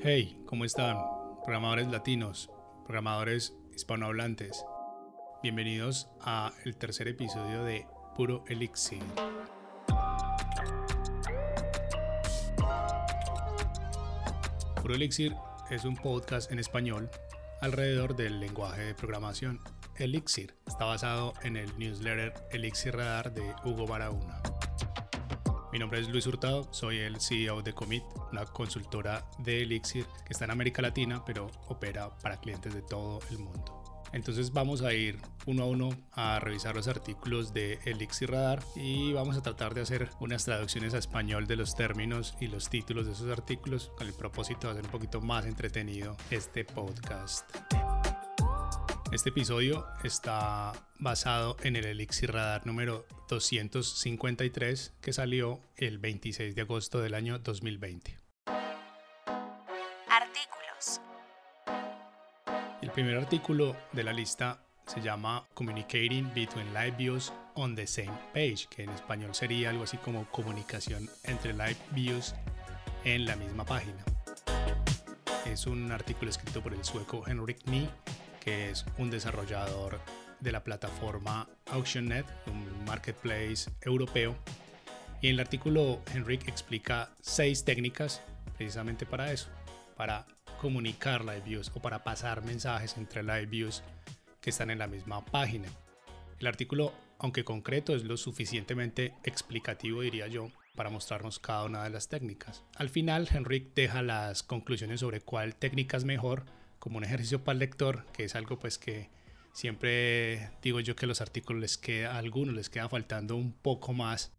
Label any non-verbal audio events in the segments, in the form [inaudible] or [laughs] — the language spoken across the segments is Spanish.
Hey, ¿cómo están? Programadores latinos, programadores hispanohablantes. Bienvenidos a el tercer episodio de Puro Elixir. Puro Elixir es un podcast en español alrededor del lenguaje de programación Elixir. Está basado en el newsletter Elixir Radar de Hugo Barahona. Mi nombre es Luis Hurtado, soy el CEO de Commit, una consultora de Elixir que está en América Latina, pero opera para clientes de todo el mundo. Entonces vamos a ir uno a uno a revisar los artículos de Elixir Radar y vamos a tratar de hacer unas traducciones a español de los términos y los títulos de esos artículos con el propósito de hacer un poquito más entretenido este podcast. Este episodio está basado en el Elixir Radar número 253 que salió el 26 de agosto del año 2020. Artículos. El primer artículo de la lista se llama Communicating Between Live Views on the Same Page, que en español sería algo así como comunicación entre live views en la misma página. Es un artículo escrito por el sueco Henrik Nie que es un desarrollador de la plataforma AuctionNet, un marketplace europeo. Y en el artículo Henrik explica seis técnicas precisamente para eso, para comunicar live views o para pasar mensajes entre live views que están en la misma página. El artículo, aunque concreto, es lo suficientemente explicativo, diría yo, para mostrarnos cada una de las técnicas. Al final, Henrik deja las conclusiones sobre cuál técnica es mejor como un ejercicio para el lector, que es algo pues que siempre digo yo que los artículos les queda, a algunos les queda faltando un poco más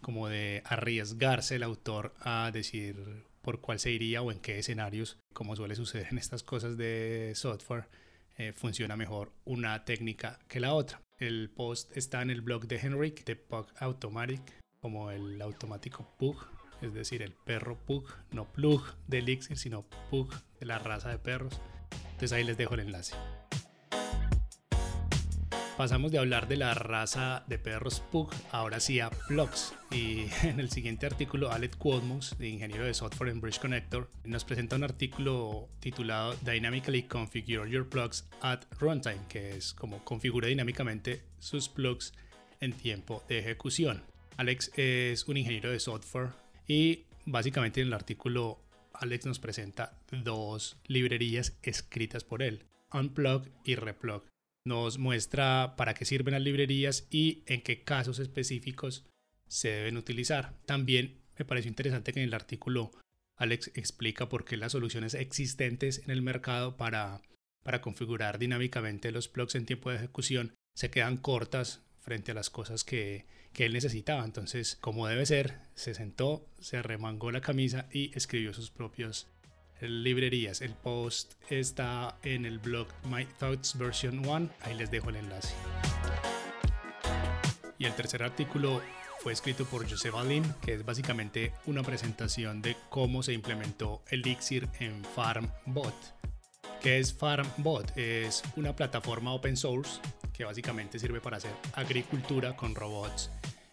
como de arriesgarse el autor a decir por cuál se iría o en qué escenarios, como suele suceder en estas cosas de software, eh, funciona mejor una técnica que la otra. El post está en el blog de Henrik de Pug Automatic, como el automático Pug, es decir, el perro Pug, no Plug de Elixir, sino Pug de la raza de perros. Entonces ahí les dejo el enlace. Pasamos de hablar de la raza de perros Pug ahora sí a plugs. Y [laughs] en el siguiente artículo, Alec Quodmus, de ingeniero de software en Bridge Connector, nos presenta un artículo titulado Dynamically Configure Your Plugs at Runtime, que es como configura dinámicamente sus plugs en tiempo de ejecución. Alex es un ingeniero de software y básicamente en el artículo Alex nos presenta dos librerías escritas por él, Unplug y Replug. Nos muestra para qué sirven las librerías y en qué casos específicos se deben utilizar. También me pareció interesante que en el artículo Alex explica por qué las soluciones existentes en el mercado para, para configurar dinámicamente los plugs en tiempo de ejecución se quedan cortas frente a las cosas que, que él necesitaba. Entonces, como debe ser, se sentó, se remangó la camisa y escribió sus propios librerías. El post está en el blog My Thoughts Version 1. Ahí les dejo el enlace. Y el tercer artículo fue escrito por José Balin, que es básicamente una presentación de cómo se implementó Elixir en FarmBot. ¿Qué es FarmBot? Es una plataforma open source que básicamente sirve para hacer agricultura con robots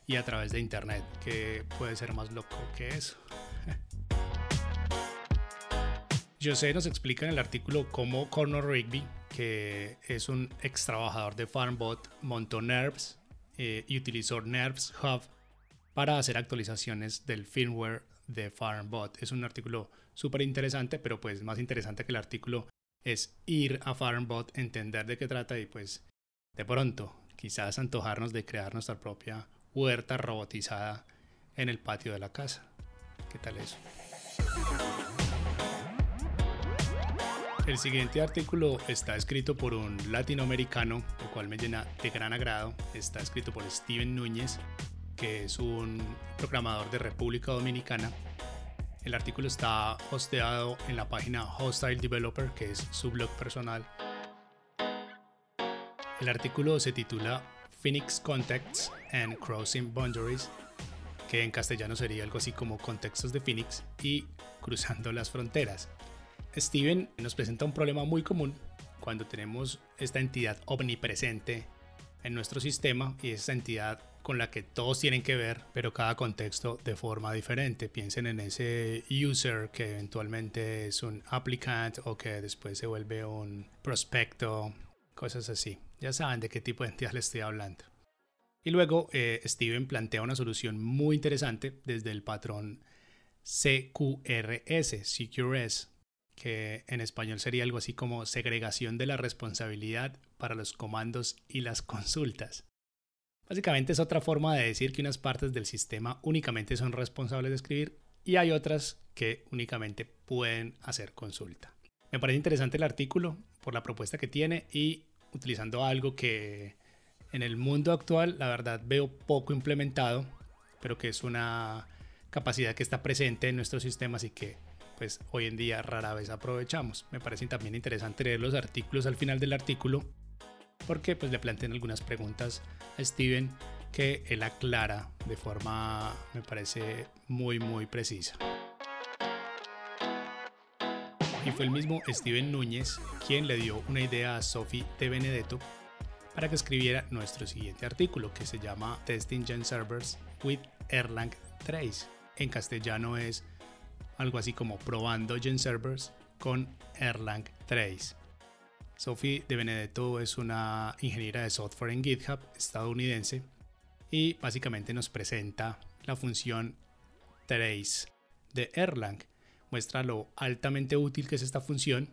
y a través de internet, que puede ser más loco que eso. [laughs] José nos explica en el artículo cómo Conor Rigby, que es un ex trabajador de FarmBot, montó NERVs eh, y utilizó NERVs Hub para hacer actualizaciones del firmware de FarmBot. Es un artículo súper interesante, pero pues más interesante que el artículo es ir a FarmBot, entender de qué trata y pues de pronto quizás antojarnos de crear nuestra propia huerta robotizada en el patio de la casa. ¿Qué tal eso? El siguiente artículo está escrito por un latinoamericano, lo cual me llena de gran agrado. Está escrito por Steven Núñez, que es un programador de República Dominicana. El artículo está hosteado en la página Hostile Developer, que es su blog personal. El artículo se titula Phoenix Contexts and Crossing Boundaries, que en castellano sería algo así como contextos de Phoenix y cruzando las fronteras. Steven nos presenta un problema muy común cuando tenemos esta entidad omnipresente en nuestro sistema y esa entidad con la que todos tienen que ver, pero cada contexto de forma diferente. Piensen en ese user que eventualmente es un applicant o que después se vuelve un prospecto, cosas así. Ya saben de qué tipo de entidad les estoy hablando. Y luego eh, Steven plantea una solución muy interesante desde el patrón CQRS, CQRS, que en español sería algo así como segregación de la responsabilidad para los comandos y las consultas. Básicamente es otra forma de decir que unas partes del sistema únicamente son responsables de escribir y hay otras que únicamente pueden hacer consulta. Me parece interesante el artículo por la propuesta que tiene y utilizando algo que en el mundo actual la verdad veo poco implementado, pero que es una capacidad que está presente en nuestros sistemas y que pues hoy en día rara vez aprovechamos. Me parece también interesante leer los artículos al final del artículo porque pues le plantean algunas preguntas a Steven que él aclara de forma me parece muy muy precisa. Y fue el mismo Steven Núñez quien le dio una idea a Sophie de Benedetto para que escribiera nuestro siguiente artículo que se llama Testing Gen Servers with Erlang Trace. En castellano es algo así como probando Gen Servers con Erlang Trace. Sophie de Benedetto es una ingeniera de software en GitHub estadounidense y básicamente nos presenta la función trace de Erlang. Muestra lo altamente útil que es esta función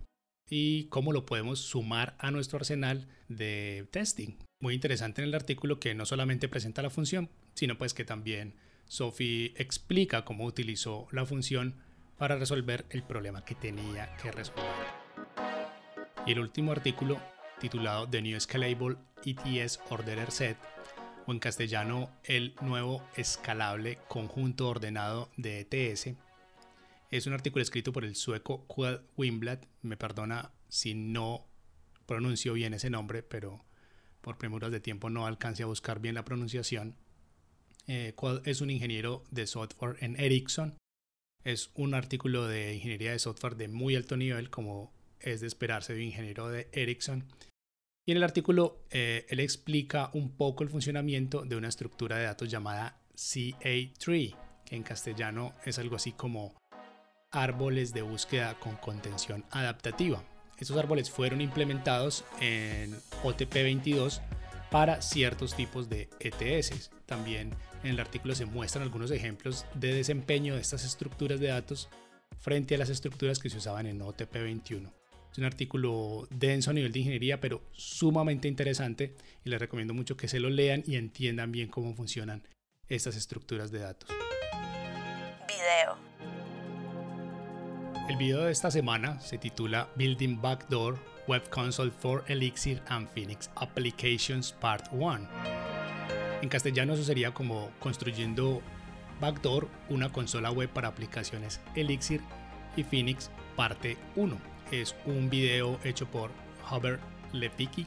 y cómo lo podemos sumar a nuestro arsenal de testing. Muy interesante en el artículo que no solamente presenta la función, sino pues que también Sophie explica cómo utilizó la función para resolver el problema que tenía que resolver. Y el último artículo, titulado The New Scalable ETS Orderer Set, o en castellano, el nuevo escalable conjunto ordenado de ETS, es un artículo escrito por el sueco Kjell Wimblad. Me perdona si no pronuncio bien ese nombre, pero por premuras de tiempo no alcance a buscar bien la pronunciación. Eh, es un ingeniero de software en Ericsson. Es un artículo de ingeniería de software de muy alto nivel, como es de esperarse de un ingeniero de Ericsson. Y en el artículo eh, él explica un poco el funcionamiento de una estructura de datos llamada CA3, que en castellano es algo así como árboles de búsqueda con contención adaptativa. Estos árboles fueron implementados en OTP22 para ciertos tipos de ETS. También en el artículo se muestran algunos ejemplos de desempeño de estas estructuras de datos frente a las estructuras que se usaban en OTP21. Es un artículo denso a nivel de ingeniería, pero sumamente interesante y les recomiendo mucho que se lo lean y entiendan bien cómo funcionan estas estructuras de datos. Video. El video de esta semana se titula Building Backdoor Web Console for Elixir and Phoenix Applications Part 1. En castellano eso sería como construyendo Backdoor, una consola web para aplicaciones Elixir y Phoenix parte 1 es un video hecho por Hubert Lepicki.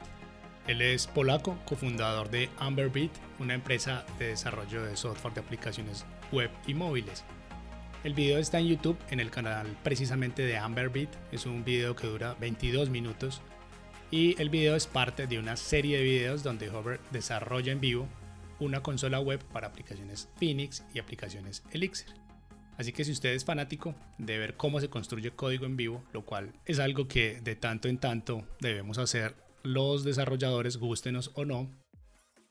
Él es polaco, cofundador de Amberbeat, una empresa de desarrollo de software de aplicaciones web y móviles. El video está en YouTube en el canal precisamente de Amberbeat. Es un video que dura 22 minutos y el video es parte de una serie de videos donde Hubert desarrolla en vivo una consola web para aplicaciones Phoenix y aplicaciones Elixir. Así que si usted es fanático de ver cómo se construye código en vivo, lo cual es algo que de tanto en tanto debemos hacer los desarrolladores, gustenos o no,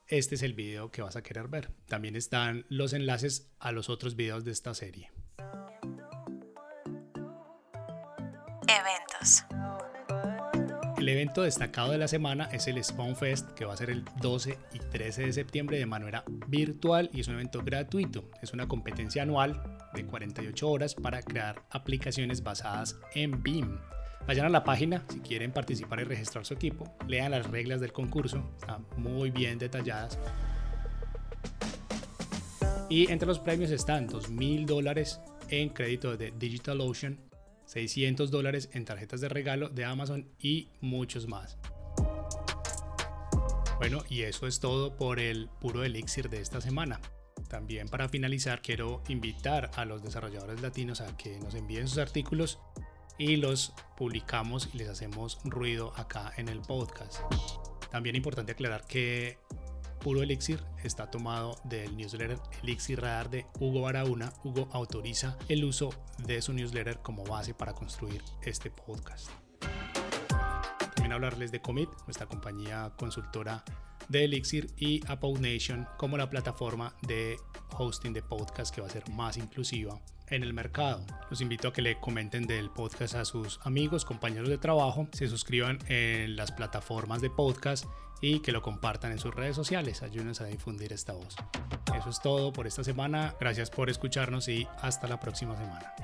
este es el video que vas a querer ver. También están los enlaces a los otros videos de esta serie. El evento destacado de la semana es el Spawn Fest, que va a ser el 12 y 13 de septiembre de manera virtual y es un evento gratuito. Es una competencia anual de 48 horas para crear aplicaciones basadas en BIM. Vayan a la página si quieren participar y registrar su equipo. Lean las reglas del concurso, están muy bien detalladas. Y entre los premios están 2.000 dólares en crédito de DigitalOcean 600 dólares en tarjetas de regalo de Amazon y muchos más. Bueno, y eso es todo por el puro elixir de esta semana. También para finalizar quiero invitar a los desarrolladores latinos a que nos envíen sus artículos y los publicamos y les hacemos ruido acá en el podcast. También importante aclarar que puro Elixir está tomado del newsletter Elixir Radar de Hugo Barahuna. Hugo autoriza el uso de su newsletter como base para construir este podcast. También hablarles de Commit, nuestra compañía consultora de Elixir y Apple Nation como la plataforma de hosting de podcast que va a ser más inclusiva en el mercado. Los invito a que le comenten del podcast a sus amigos, compañeros de trabajo, se suscriban en las plataformas de podcast y que lo compartan en sus redes sociales. Ayúdenos a difundir esta voz. Eso es todo por esta semana. Gracias por escucharnos y hasta la próxima semana.